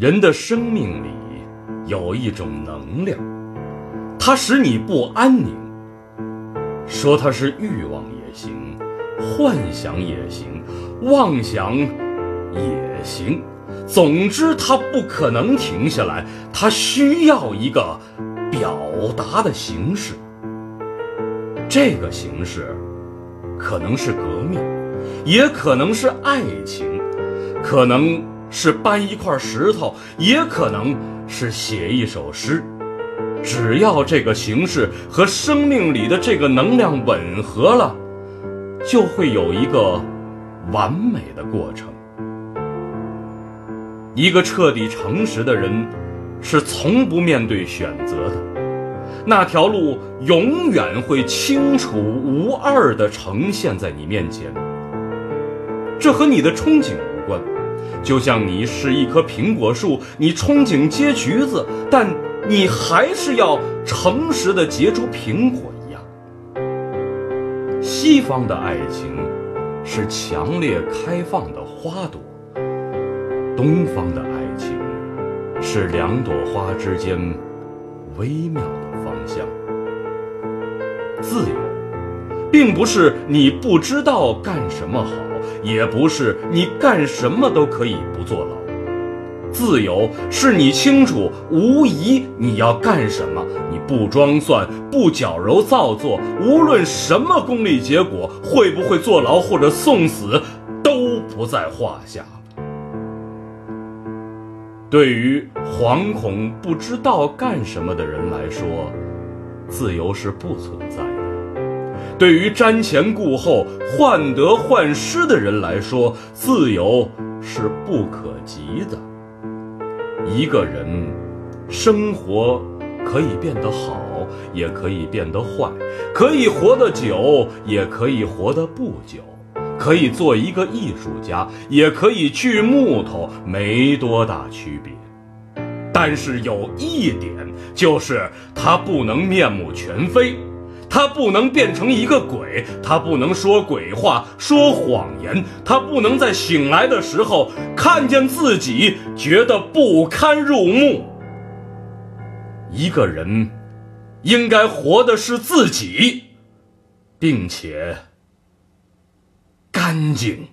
人的生命里有一种能量，它使你不安宁。说它是欲望也行，幻想也行，妄想也行。总之，它不可能停下来，它需要一个表达的形式。这个形式可能是革命，也可能是爱情，可能是搬一块石头，也可能是写一首诗。只要这个形式和生命里的这个能量吻合了，就会有一个完美的过程。一个彻底诚实的人，是从不面对选择的，那条路永远会清楚无二地呈现在你面前。这和你的憧憬，就像你是一棵苹果树，你憧憬结橘子，但。你还是要诚实的结出苹果一样。西方的爱情是强烈开放的花朵，东方的爱情是两朵花之间微妙的方向。自由，并不是你不知道干什么好，也不是你干什么都可以不坐牢。自由是你清楚无疑你要干什么，你不装蒜，不矫揉造作，无论什么功利结果，会不会坐牢或者送死，都不在话下。对于惶恐不知道干什么的人来说，自由是不存在；对于瞻前顾后、患得患失的人来说，自由是不可及的。一个人，生活可以变得好，也可以变得坏；可以活得久，也可以活得不久；可以做一个艺术家，也可以锯木头，没多大区别。但是有一点，就是他不能面目全非。他不能变成一个鬼，他不能说鬼话、说谎言，他不能在醒来的时候看见自己觉得不堪入目。一个人应该活的是自己，并且干净。